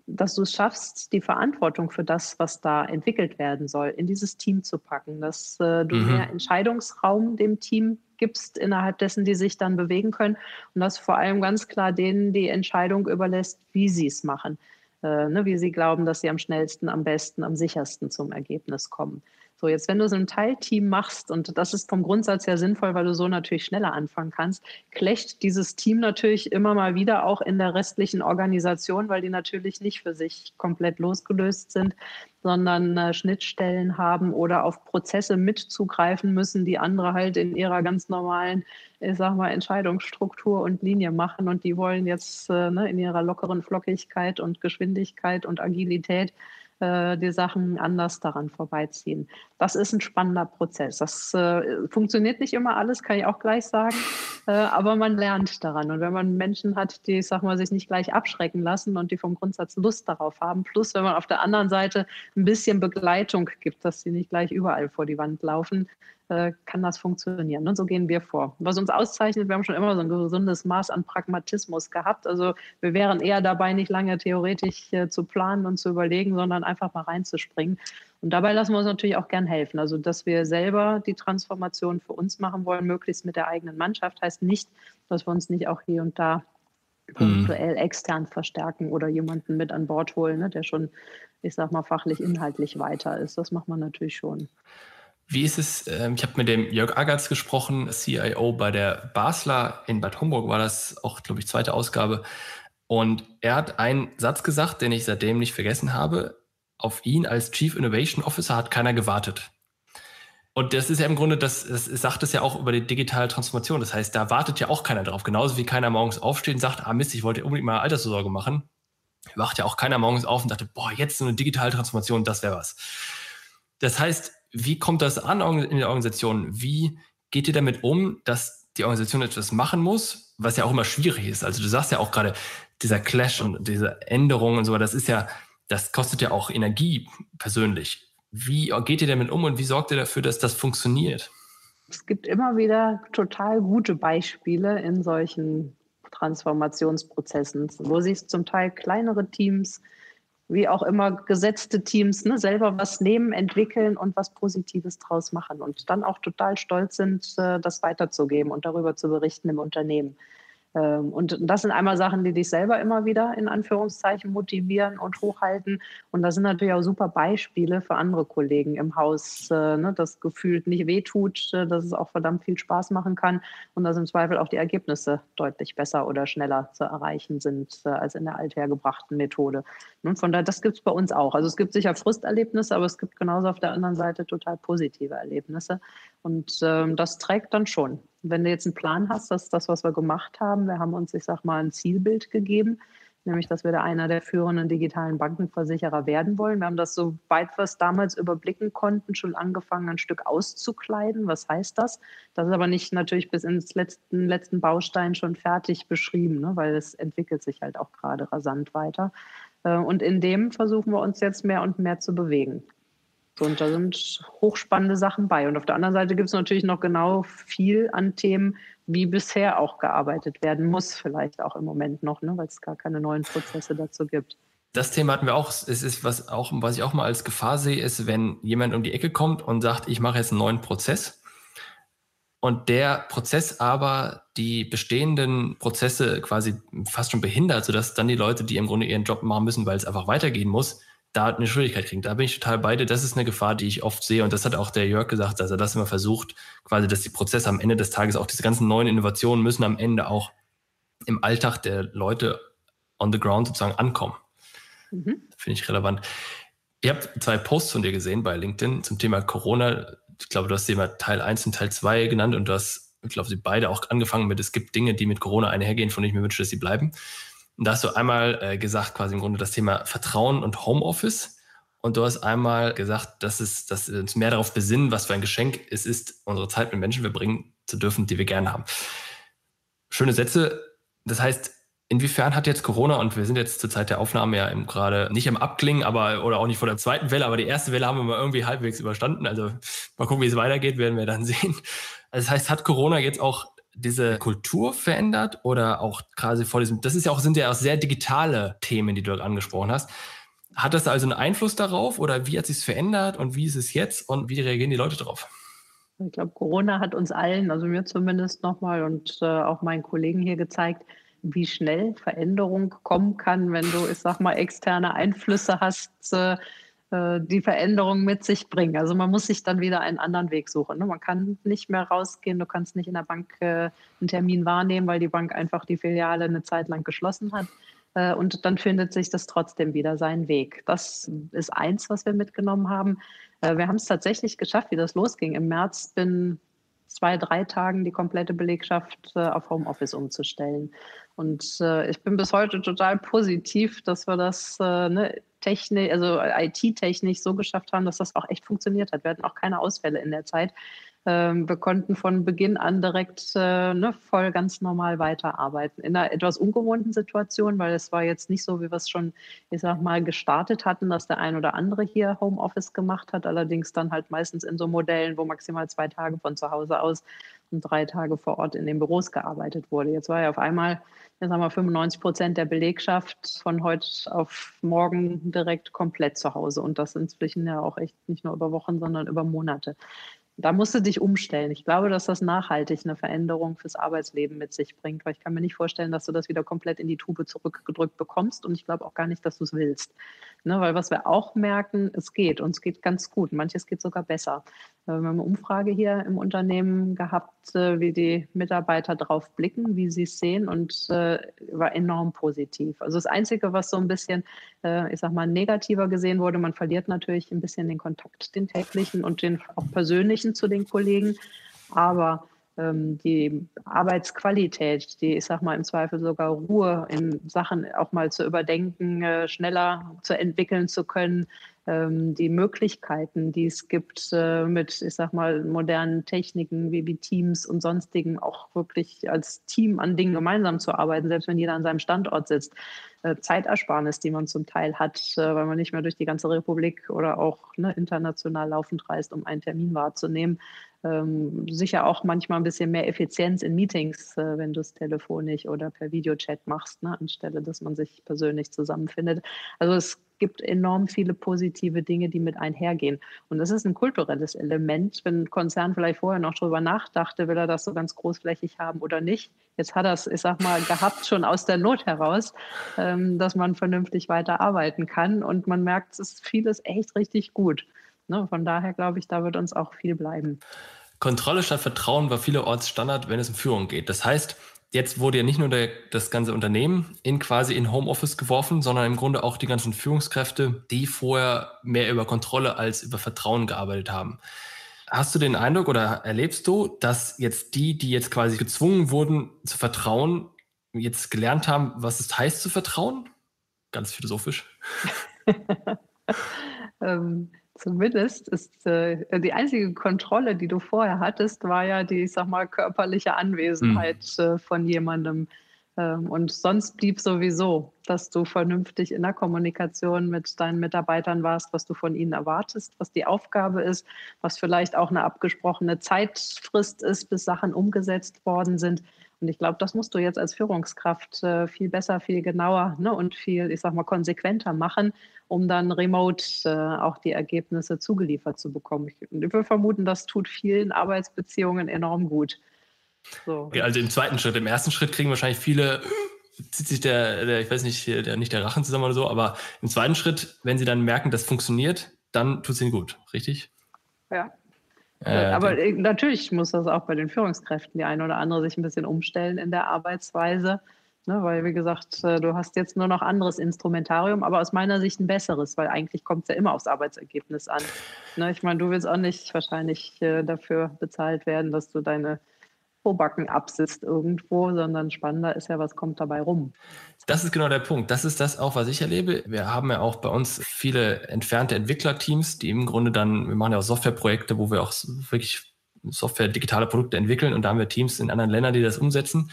dass du es schaffst, die Verantwortung für das, was da entwickelt werden soll, in dieses Team zu packen, dass äh, du mhm. mehr Entscheidungsraum dem Team gibst, innerhalb dessen die sich dann bewegen können und dass vor allem ganz klar denen die Entscheidung überlässt, wie sie es machen, äh, ne, wie sie glauben, dass sie am schnellsten, am besten, am sichersten zum Ergebnis kommen. So, jetzt, wenn du so ein Teilteam machst, und das ist vom Grundsatz her sinnvoll, weil du so natürlich schneller anfangen kannst, klecht dieses Team natürlich immer mal wieder auch in der restlichen Organisation, weil die natürlich nicht für sich komplett losgelöst sind, sondern äh, Schnittstellen haben oder auf Prozesse mitzugreifen müssen, die andere halt in ihrer ganz normalen, ich sag mal, Entscheidungsstruktur und Linie machen. Und die wollen jetzt äh, ne, in ihrer lockeren Flockigkeit und Geschwindigkeit und Agilität äh, die Sachen anders daran vorbeiziehen. Das ist ein spannender Prozess. Das äh, funktioniert nicht immer alles, kann ich auch gleich sagen, äh, aber man lernt daran. Und wenn man Menschen hat, die, sag mal, sich nicht gleich abschrecken lassen und die vom Grundsatz Lust darauf haben, plus wenn man auf der anderen Seite ein bisschen Begleitung gibt, dass sie nicht gleich überall vor die Wand laufen, äh, kann das funktionieren. Und so gehen wir vor. Was uns auszeichnet, wir haben schon immer so ein gesundes Maß an Pragmatismus gehabt. Also wir wären eher dabei, nicht lange theoretisch äh, zu planen und zu überlegen, sondern einfach mal reinzuspringen. Und dabei lassen wir uns natürlich auch gern helfen. Also, dass wir selber die Transformation für uns machen wollen, möglichst mit der eigenen Mannschaft, heißt nicht, dass wir uns nicht auch hier und da mhm. punktuell extern verstärken oder jemanden mit an Bord holen, ne, der schon, ich sag mal, fachlich, inhaltlich weiter ist. Das macht man natürlich schon. Wie ist es? Ähm, ich habe mit dem Jörg Agatz gesprochen, CIO bei der Basler in Bad Homburg, war das auch, glaube ich, zweite Ausgabe. Und er hat einen Satz gesagt, den ich seitdem nicht vergessen habe. Auf ihn als Chief Innovation Officer hat keiner gewartet. Und das ist ja im Grunde, das, das sagt es ja auch über die digitale Transformation. Das heißt, da wartet ja auch keiner drauf. Genauso wie keiner morgens aufsteht und sagt, ah Mist, ich wollte unbedingt mal Altersvorsorge machen. Wacht ja auch keiner morgens auf und dachte, boah, jetzt so eine digitale Transformation, das wäre was. Das heißt, wie kommt das an in der Organisation? Wie geht ihr damit um, dass die Organisation etwas machen muss, was ja auch immer schwierig ist? Also du sagst ja auch gerade, dieser Clash und diese Änderungen und so, das ist ja, das kostet ja auch Energie persönlich. Wie geht ihr damit um und wie sorgt ihr dafür, dass das funktioniert? Es gibt immer wieder total gute Beispiele in solchen Transformationsprozessen, wo sich zum Teil kleinere Teams, wie auch immer gesetzte Teams, ne, selber was nehmen, entwickeln und was Positives draus machen und dann auch total stolz sind, äh, das weiterzugeben und darüber zu berichten im Unternehmen. Ähm, und das sind einmal Sachen, die dich selber immer wieder in Anführungszeichen motivieren und hochhalten. Und das sind natürlich auch super Beispiele für andere Kollegen im Haus, äh, ne, das gefühlt nicht wehtut, äh, dass es auch verdammt viel Spaß machen kann und dass im Zweifel auch die Ergebnisse deutlich besser oder schneller zu erreichen sind äh, als in der althergebrachten Methode. Und von daher, das gibt es bei uns auch. Also es gibt sicher Frusterlebnisse, aber es gibt genauso auf der anderen Seite total positive Erlebnisse. Und ähm, das trägt dann schon wenn du jetzt einen Plan hast, das ist das, was wir gemacht haben. Wir haben uns, ich sag mal, ein Zielbild gegeben, nämlich, dass wir da einer der führenden digitalen Bankenversicherer werden wollen. Wir haben das, soweit wir es damals überblicken konnten, schon angefangen, ein Stück auszukleiden. Was heißt das? Das ist aber nicht natürlich bis ins letzten, letzten Baustein schon fertig beschrieben, ne? weil es entwickelt sich halt auch gerade rasant weiter. Äh, und in dem versuchen wir uns jetzt mehr und mehr zu bewegen. Und da sind hochspannende Sachen bei. Und auf der anderen Seite gibt es natürlich noch genau viel an Themen, wie bisher auch gearbeitet werden muss, vielleicht auch im Moment noch, ne, weil es gar keine neuen Prozesse dazu gibt. Das Thema hatten wir auch. Es ist, was auch, was ich auch mal als Gefahr sehe, ist, wenn jemand um die Ecke kommt und sagt, ich mache jetzt einen neuen Prozess und der Prozess aber die bestehenden Prozesse quasi fast schon behindert, sodass dann die Leute, die im Grunde ihren Job machen müssen, weil es einfach weitergehen muss, da eine Schwierigkeit kriegen. Da bin ich total bei dir. Das ist eine Gefahr, die ich oft sehe. Und das hat auch der Jörg gesagt, dass er das immer versucht, quasi, dass die Prozesse am Ende des Tages, auch diese ganzen neuen Innovationen müssen am Ende auch im Alltag der Leute on the ground sozusagen ankommen. Mhm. Finde ich relevant. Ich habe zwei Posts von dir gesehen bei LinkedIn zum Thema Corona. Ich glaube, du hast sie mal Teil 1 und Teil 2 genannt und du hast, ich glaube, sie beide auch angefangen mit, es gibt Dinge, die mit Corona einhergehen, von denen ich mir wünsche, dass sie bleiben. Da hast du einmal äh, gesagt, quasi im Grunde das Thema Vertrauen und Homeoffice. Und du hast einmal gesagt, dass, es, dass wir uns mehr darauf besinnen, was für ein Geschenk es ist, unsere Zeit mit Menschen verbringen zu dürfen, die wir gerne haben. Schöne Sätze. Das heißt, inwiefern hat jetzt Corona, und wir sind jetzt zur Zeit der Aufnahme ja gerade nicht im Abklingen, aber oder auch nicht vor der zweiten Welle, aber die erste Welle haben wir mal irgendwie halbwegs überstanden. Also mal gucken, wie es weitergeht, werden wir dann sehen. Also das heißt, hat Corona jetzt auch diese Kultur verändert oder auch quasi vor diesem, das ist ja auch, sind ja auch sehr digitale Themen, die du angesprochen hast. Hat das also einen Einfluss darauf oder wie hat sich es verändert und wie ist es jetzt und wie reagieren die Leute darauf? Ich glaube, Corona hat uns allen, also mir zumindest nochmal und äh, auch meinen Kollegen hier gezeigt, wie schnell Veränderung kommen kann, wenn du, ich sag mal, externe Einflüsse hast, äh, die Veränderung mit sich bringen. Also man muss sich dann wieder einen anderen Weg suchen. Ne? Man kann nicht mehr rausgehen, du kannst nicht in der Bank äh, einen Termin wahrnehmen, weil die Bank einfach die Filiale eine Zeit lang geschlossen hat. Äh, und dann findet sich das trotzdem wieder seinen Weg. Das ist eins, was wir mitgenommen haben. Wir haben es tatsächlich geschafft, wie das losging. Im März bin zwei, drei Tagen die komplette Belegschaft auf Homeoffice umzustellen. Und ich bin bis heute total positiv, dass wir das ne, technisch, also IT-technisch so geschafft haben, dass das auch echt funktioniert hat. Wir hatten auch keine Ausfälle in der Zeit. Ähm, wir konnten von Beginn an direkt äh, ne, voll ganz normal weiterarbeiten. In einer etwas ungewohnten Situation, weil es war jetzt nicht so, wie wir es schon, ich sag mal, gestartet hatten, dass der ein oder andere hier Homeoffice gemacht hat. Allerdings dann halt meistens in so Modellen, wo maximal zwei Tage von zu Hause aus und drei Tage vor Ort in den Büros gearbeitet wurde. Jetzt war ja auf einmal jetzt haben wir 95 Prozent der Belegschaft von heute auf morgen direkt komplett zu Hause. Und das inzwischen ja auch echt nicht nur über Wochen, sondern über Monate. Da musst du dich umstellen. Ich glaube, dass das nachhaltig eine Veränderung fürs Arbeitsleben mit sich bringt, weil ich kann mir nicht vorstellen, dass du das wieder komplett in die Tube zurückgedrückt bekommst und ich glaube auch gar nicht, dass du es willst. Ne, weil was wir auch merken, es geht und es geht ganz gut. Manches geht sogar besser. Äh, wir haben eine Umfrage hier im Unternehmen gehabt, äh, wie die Mitarbeiter drauf blicken, wie sie es sehen und äh, war enorm positiv. Also das Einzige, was so ein bisschen, ich sag mal, negativer gesehen wurde, man verliert natürlich ein bisschen den Kontakt, den täglichen und den auch persönlichen persönlichen zu den Kollegen, aber ähm, die Arbeitsqualität, die, ich sag mal, im Zweifel sogar Ruhe in Sachen auch mal zu überdenken, äh, schneller zu entwickeln zu können, die Möglichkeiten, die es gibt, äh, mit, ich sag mal, modernen Techniken wie, Teams und sonstigen auch wirklich als Team an Dingen gemeinsam zu arbeiten, selbst wenn jeder an seinem Standort sitzt. Äh, Zeitersparnis, die man zum Teil hat, äh, weil man nicht mehr durch die ganze Republik oder auch ne, international laufend reist, um einen Termin wahrzunehmen. Ähm, sicher auch manchmal ein bisschen mehr Effizienz in Meetings, wenn du es telefonisch oder per Videochat machst, ne, anstelle dass man sich persönlich zusammenfindet. Also es gibt enorm viele positive Dinge, die mit einhergehen. Und das ist ein kulturelles Element. Wenn ein Konzern vielleicht vorher noch darüber nachdachte, will er das so ganz großflächig haben oder nicht. Jetzt hat er es, ich sag mal, gehabt schon aus der Not heraus, ähm, dass man vernünftig weiterarbeiten kann. Und man merkt, es ist vieles echt richtig gut. Ne? Von daher glaube ich, da wird uns auch viel bleiben. Kontrolle statt Vertrauen war vielerorts Standard, wenn es um Führung geht. Das heißt, jetzt wurde ja nicht nur der, das ganze Unternehmen in quasi in Homeoffice geworfen, sondern im Grunde auch die ganzen Führungskräfte, die vorher mehr über Kontrolle als über Vertrauen gearbeitet haben. Hast du den Eindruck oder erlebst du, dass jetzt die, die jetzt quasi gezwungen wurden zu vertrauen, jetzt gelernt haben, was es heißt zu vertrauen? Ganz philosophisch. ähm, Zumindest ist äh, die einzige Kontrolle, die du vorher hattest, war ja die, ich sag mal, körperliche Anwesenheit mhm. äh, von jemandem. Ähm, und sonst blieb sowieso, dass du vernünftig in der Kommunikation mit deinen Mitarbeitern warst, was du von ihnen erwartest, was die Aufgabe ist, was vielleicht auch eine abgesprochene Zeitfrist ist, bis Sachen umgesetzt worden sind. Und ich glaube, das musst du jetzt als Führungskraft äh, viel besser, viel genauer ne, und viel, ich sag mal, konsequenter machen, um dann remote äh, auch die Ergebnisse zugeliefert zu bekommen. Ich, ich würde vermuten, das tut vielen Arbeitsbeziehungen enorm gut. So. Ja, also im zweiten Schritt, im ersten Schritt kriegen wahrscheinlich viele zieht sich der, der, ich weiß nicht, der, nicht der Rachen zusammen oder so, aber im zweiten Schritt, wenn sie dann merken, das funktioniert, dann tut es ihnen gut, richtig? Ja, äh, Aber äh, natürlich muss das auch bei den Führungskräften die eine oder andere sich ein bisschen umstellen in der Arbeitsweise. Ne, weil, wie gesagt, äh, du hast jetzt nur noch anderes Instrumentarium, aber aus meiner Sicht ein besseres, weil eigentlich kommt es ja immer aufs Arbeitsergebnis an. Ne, ich meine, du willst auch nicht wahrscheinlich äh, dafür bezahlt werden, dass du deine Probacken absitzt irgendwo, sondern spannender ist ja, was kommt dabei rum. Das ist genau der Punkt. Das ist das auch, was ich erlebe. Wir haben ja auch bei uns viele entfernte Entwicklerteams, die im Grunde dann, wir machen ja auch Softwareprojekte, wo wir auch wirklich Software, digitale Produkte entwickeln und da haben wir Teams in anderen Ländern, die das umsetzen.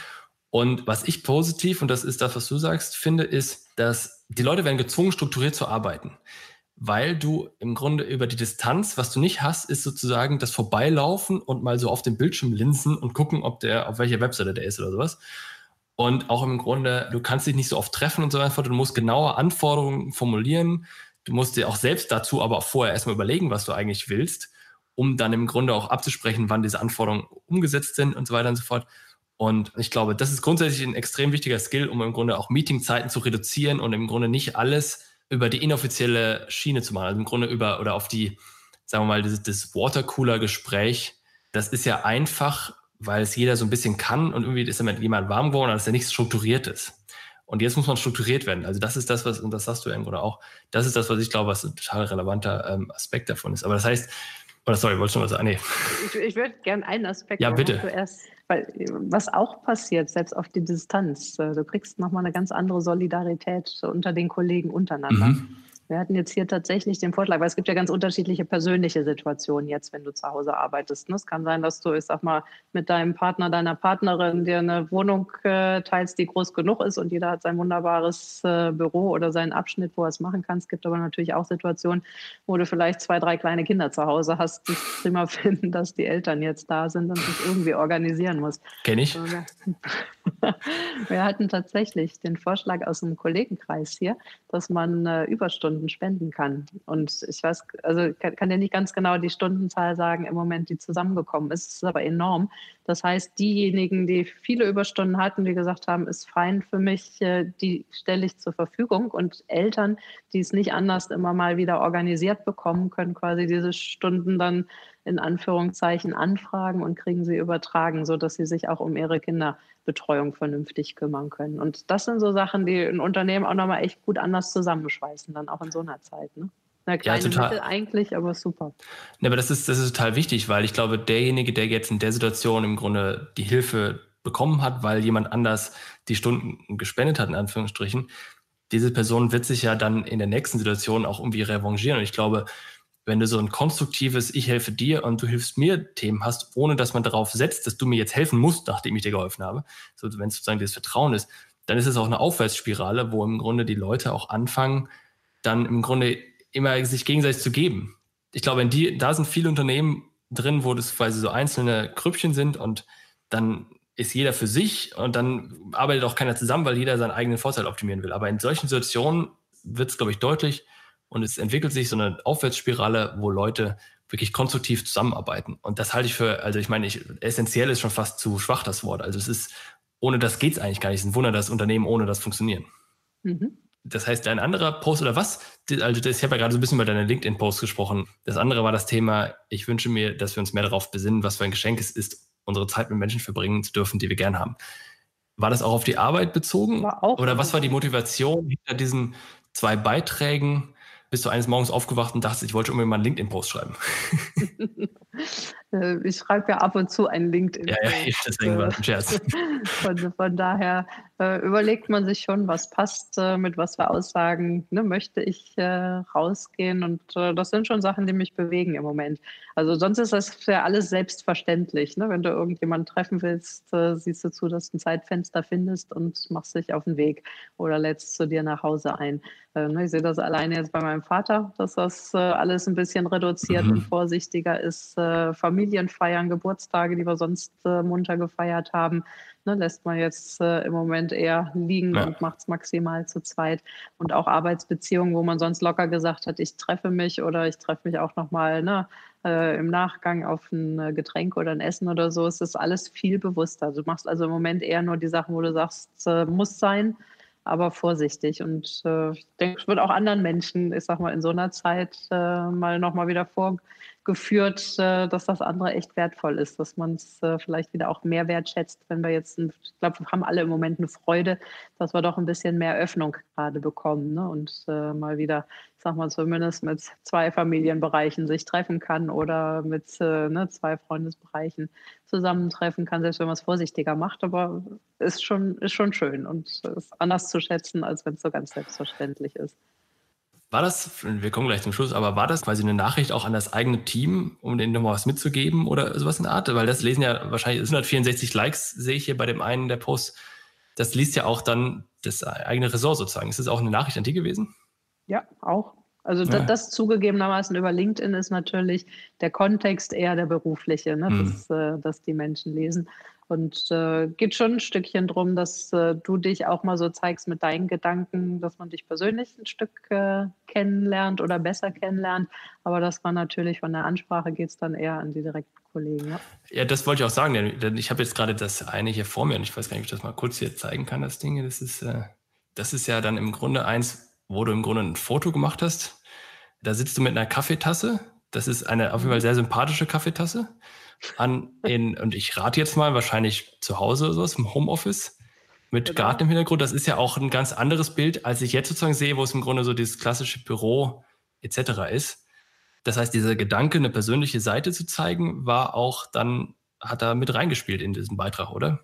Und was ich positiv, und das ist das, was du sagst, finde, ist, dass die Leute werden gezwungen, strukturiert zu arbeiten weil du im Grunde über die Distanz, was du nicht hast, ist sozusagen das Vorbeilaufen und mal so auf dem Bildschirm linsen und gucken, ob der, auf welcher Webseite der ist oder sowas. Und auch im Grunde, du kannst dich nicht so oft treffen und so weiter. Du musst genaue Anforderungen formulieren. Du musst dir auch selbst dazu aber vorher erstmal überlegen, was du eigentlich willst, um dann im Grunde auch abzusprechen, wann diese Anforderungen umgesetzt sind und so weiter und so fort. Und ich glaube, das ist grundsätzlich ein extrem wichtiger Skill, um im Grunde auch Meetingzeiten zu reduzieren und im Grunde nicht alles über die inoffizielle Schiene zu machen. Also im Grunde über oder auf die, sagen wir mal, das, das Watercooler-Gespräch. Das ist ja einfach, weil es jeder so ein bisschen kann und irgendwie ist ja mit jemand warm geworden, ist ja nichts Strukturiertes. Und jetzt muss man strukturiert werden. Also das ist das, was, und das sagst du ja im auch, das ist das, was ich glaube, was ein total relevanter ähm, Aspekt davon ist. Aber das heißt, oder sorry, wolltest du noch was sagen? Nee. Ich, ich würde gerne einen Aspekt ja, bitte. zuerst weil was auch passiert, selbst auf die Distanz, du kriegst nochmal eine ganz andere Solidarität unter den Kollegen untereinander. Mhm. Wir hatten jetzt hier tatsächlich den Vorschlag, weil es gibt ja ganz unterschiedliche persönliche Situationen jetzt, wenn du zu Hause arbeitest. Ne? Es kann sein, dass du, ich sag mal, mit deinem Partner, deiner Partnerin dir eine Wohnung äh, teilst, die groß genug ist und jeder hat sein wunderbares äh, Büro oder seinen Abschnitt, wo er es machen kann. Es gibt aber natürlich auch Situationen, wo du vielleicht zwei, drei kleine Kinder zu Hause hast, die prima finden, dass die Eltern jetzt da sind und sich irgendwie organisieren musst. Kenn ich. Wir hatten tatsächlich den Vorschlag aus dem Kollegenkreis hier, dass man äh, Überstunden spenden kann. Und ich weiß, also kann, kann dir nicht ganz genau die Stundenzahl sagen im Moment, die zusammengekommen ist. Es ist aber enorm. Das heißt, diejenigen, die viele Überstunden hatten, die gesagt haben, ist fein für mich, äh, die stelle ich zur Verfügung. Und Eltern, die es nicht anders immer mal wieder organisiert bekommen, können quasi diese Stunden dann in Anführungszeichen anfragen und kriegen sie übertragen, sodass sie sich auch um ihre Kinderbetreuung vernünftig kümmern können. Und das sind so Sachen, die ein Unternehmen auch nochmal echt gut anders zusammenschweißen, dann auch in so einer Zeit. Ne? Na, kleine ja, total. Mittel eigentlich, aber super. Ja, aber das ist, das ist total wichtig, weil ich glaube, derjenige, der jetzt in der Situation im Grunde die Hilfe bekommen hat, weil jemand anders die Stunden gespendet hat, in Anführungsstrichen, diese Person wird sich ja dann in der nächsten Situation auch irgendwie revanchieren. Und ich glaube, wenn du so ein konstruktives Ich helfe dir und du hilfst mir Themen hast, ohne dass man darauf setzt, dass du mir jetzt helfen musst, nachdem ich dir geholfen habe, so wenn es sozusagen dieses Vertrauen ist, dann ist es auch eine Aufwärtsspirale, wo im Grunde die Leute auch anfangen, dann im Grunde immer sich gegenseitig zu geben. Ich glaube, die, da sind viele Unternehmen drin, wo das quasi so einzelne Krüppchen sind und dann ist jeder für sich und dann arbeitet auch keiner zusammen, weil jeder seinen eigenen Vorteil optimieren will. Aber in solchen Situationen wird es, glaube ich, deutlich und es entwickelt sich so eine Aufwärtsspirale, wo Leute wirklich konstruktiv zusammenarbeiten. Und das halte ich für, also ich meine, ich, essentiell ist schon fast zu schwach das Wort. Also es ist, ohne das geht es eigentlich gar nicht. Es ist ein Wunder, dass Unternehmen ohne das funktionieren. Mhm. Das heißt, ein anderer Post oder was? Also ich habe ja gerade so ein bisschen über deine LinkedIn-Post gesprochen. Das andere war das Thema, ich wünsche mir, dass wir uns mehr darauf besinnen, was für ein Geschenk es ist, unsere Zeit mit Menschen verbringen zu dürfen, die wir gern haben. War das auch auf die Arbeit bezogen? Oder was war die Motivation hinter diesen zwei Beiträgen? Bist du eines Morgens aufgewacht und dachtest, ich wollte unbedingt mal einen LinkedIn-Post schreiben? Äh, ich schreibe ja ab und zu einen LinkedIn. Ja, ja, deswegen war ein Scherz. Von, von daher äh, überlegt man sich schon, was passt, äh, mit was für Aussagen ne, möchte ich äh, rausgehen. Und äh, das sind schon Sachen, die mich bewegen im Moment. Also sonst ist das ja alles selbstverständlich. Ne? Wenn du irgendjemanden treffen willst, äh, siehst du zu, dass du ein Zeitfenster findest und machst dich auf den Weg oder lädst zu dir nach Hause ein. Ne, ich sehe das alleine jetzt bei meinem Vater, dass das alles ein bisschen reduziert mhm. und vorsichtiger ist. Familienfeiern, Geburtstage, die wir sonst munter gefeiert haben, ne, lässt man jetzt äh, im Moment eher liegen ja. und macht es maximal zu zweit. Und auch Arbeitsbeziehungen, wo man sonst locker gesagt hat, ich treffe mich oder ich treffe mich auch nochmal ne, äh, im Nachgang auf ein äh, Getränk oder ein Essen oder so, ist das alles viel bewusster. Du machst also im Moment eher nur die Sachen, wo du sagst, äh, muss sein aber vorsichtig. Und äh, ich denke, es wird auch anderen Menschen, ich sag mal, in so einer Zeit äh, mal nochmal wieder vor, geführt, äh, dass das andere echt wertvoll ist, dass man es äh, vielleicht wieder auch mehr wertschätzt, wenn wir jetzt, ich glaube, wir haben alle im Moment eine Freude, dass wir doch ein bisschen mehr Öffnung gerade bekommen ne? und äh, mal wieder, ich sag mal, zumindest mit zwei Familienbereichen sich treffen kann oder mit ne, zwei Freundesbereichen zusammentreffen kann, selbst wenn man es vorsichtiger macht, aber ist schon, ist schon schön und ist anders zu schätzen, als wenn es so ganz selbstverständlich ist. War das, wir kommen gleich zum Schluss, aber war das quasi eine Nachricht auch an das eigene Team, um denen nochmal was mitzugeben oder sowas in der Art? Weil das lesen ja wahrscheinlich 164 Likes, sehe ich hier bei dem einen der Posts. Das liest ja auch dann das eigene Ressort sozusagen. Ist das auch eine Nachricht an die gewesen? Ja, auch. Also ja. das, das, zugegebenermaßen über LinkedIn ist natürlich der Kontext eher der berufliche, ne? Mhm. dass, äh, dass die Menschen lesen. Und äh, geht schon ein Stückchen drum, dass äh, du dich auch mal so zeigst mit deinen Gedanken, dass man dich persönlich ein Stück äh, kennenlernt oder besser kennenlernt. Aber dass man natürlich von der Ansprache geht es dann eher an die direkten Kollegen. Ja, ja das wollte ich auch sagen, denn ich habe jetzt gerade das eine hier vor mir und ich weiß gar nicht, ob ich das mal kurz hier zeigen kann, das Ding. Das ist, äh, das ist ja dann im Grunde eins, wo du im Grunde ein Foto gemacht hast. Da sitzt du mit einer Kaffeetasse. Das ist eine auf jeden Fall sehr sympathische Kaffeetasse an in, und ich rate jetzt mal, wahrscheinlich zu Hause oder sowas, im Homeoffice mit genau. Garten im Hintergrund. Das ist ja auch ein ganz anderes Bild, als ich jetzt sozusagen sehe, wo es im Grunde so dieses klassische Büro etc. ist. Das heißt, dieser Gedanke, eine persönliche Seite zu zeigen, war auch dann, hat da mit reingespielt in diesen Beitrag, oder?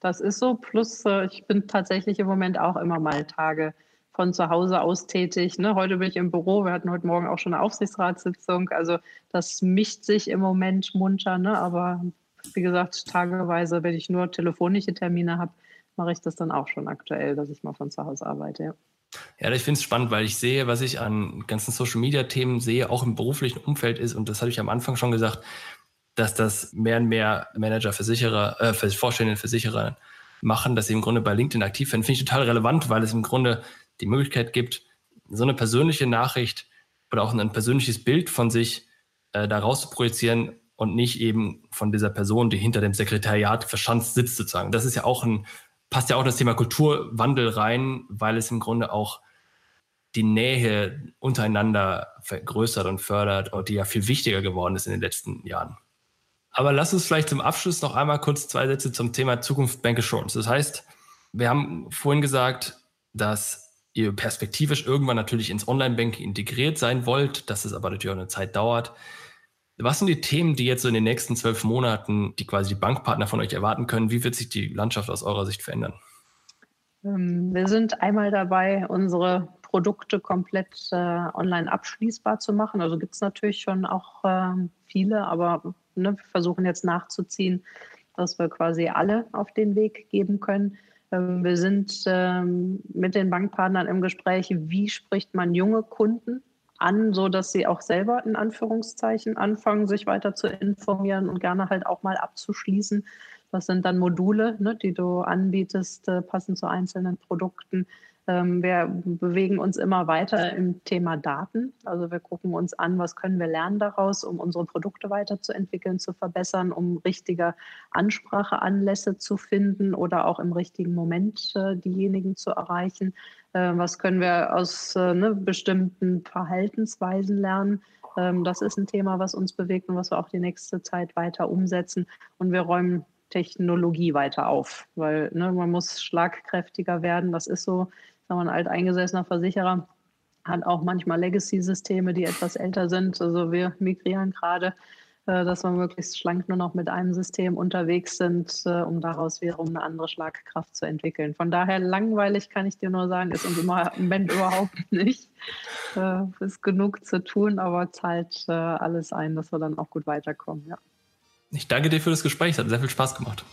Das ist so. Plus, äh, ich bin tatsächlich im Moment auch immer mal Tage von zu Hause aus tätig. Ne? Heute bin ich im Büro, wir hatten heute Morgen auch schon eine Aufsichtsratssitzung. Also das mischt sich im Moment munter, ne? aber wie gesagt, tageweise, wenn ich nur telefonische Termine habe, mache ich das dann auch schon aktuell, dass ich mal von zu Hause arbeite. Ja. Ja, ich finde es spannend, weil ich sehe, was ich an ganzen Social-Media-Themen sehe, auch im beruflichen Umfeld ist, und das hatte ich am Anfang schon gesagt, dass das mehr und mehr Manager, Versicherer, äh, Vorstände Versicherer machen, dass sie im Grunde bei LinkedIn aktiv werden. Finde ich total relevant, weil es im Grunde die Möglichkeit gibt, so eine persönliche Nachricht oder auch ein persönliches Bild von sich äh, da raus zu projizieren und nicht eben von dieser Person, die hinter dem Sekretariat verschanzt sitzt sozusagen. Das ist ja auch ein, passt ja auch das Thema Kulturwandel rein, weil es im Grunde auch die Nähe untereinander vergrößert und fördert und die ja viel wichtiger geworden ist in den letzten Jahren. Aber lass uns vielleicht zum Abschluss noch einmal kurz zwei Sätze zum Thema Zukunft Bank Assurance. Das heißt, wir haben vorhin gesagt, dass ihr perspektivisch irgendwann natürlich ins Online-Banking integriert sein wollt, dass es aber natürlich auch eine Zeit dauert. Was sind die Themen, die jetzt so in den nächsten zwölf Monaten, die quasi die Bankpartner von euch erwarten können? Wie wird sich die Landschaft aus eurer Sicht verändern? Ähm, wir sind einmal dabei, unsere Produkte komplett äh, online abschließbar zu machen. Also gibt es natürlich schon auch äh, viele, aber ne, wir versuchen jetzt nachzuziehen, dass wir quasi alle auf den Weg geben können. Ähm, wir sind ähm, mit den Bankpartnern im Gespräch, wie spricht man junge Kunden an, so dass sie auch selber in Anführungszeichen anfangen, sich weiter zu informieren und gerne halt auch mal abzuschließen. Das sind dann Module, ne, die du anbietest, äh, passend zu einzelnen Produkten. Ähm, wir bewegen uns immer weiter im Thema Daten. Also wir gucken uns an, was können wir lernen daraus, um unsere Produkte weiterzuentwickeln, zu verbessern, um richtige Anspracheanlässe zu finden oder auch im richtigen Moment äh, diejenigen zu erreichen. Äh, was können wir aus äh, ne, bestimmten Verhaltensweisen lernen? Ähm, das ist ein Thema, was uns bewegt und was wir auch die nächste Zeit weiter umsetzen. Und wir räumen Technologie weiter auf, weil ne, man muss schlagkräftiger werden. Das ist so, sagen wir, ein alteingesessener Versicherer hat auch manchmal Legacy-Systeme, die etwas älter sind. Also wir migrieren gerade äh, dass wir möglichst schlank nur noch mit einem System unterwegs sind, äh, um daraus wiederum eine andere Schlagkraft zu entwickeln. Von daher langweilig kann ich dir nur sagen, ist uns im Moment überhaupt nicht. Äh, ist genug zu tun, aber zahlt alles ein, dass wir dann auch gut weiterkommen. Ja. Ich danke dir für das Gespräch, es hat sehr viel Spaß gemacht.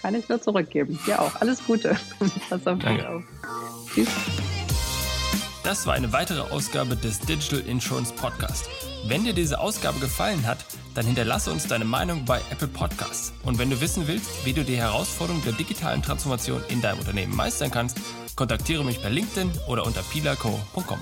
Kann ich nur zurückgeben. Dir auch. Alles Gute. Pass auf danke. Auf. Tschüss. Das war eine weitere Ausgabe des Digital Insurance Podcast. Wenn dir diese Ausgabe gefallen hat, dann hinterlasse uns deine Meinung bei Apple Podcasts. Und wenn du wissen willst, wie du die Herausforderung der digitalen Transformation in deinem Unternehmen meistern kannst, kontaktiere mich per LinkedIn oder unter pilaco.com.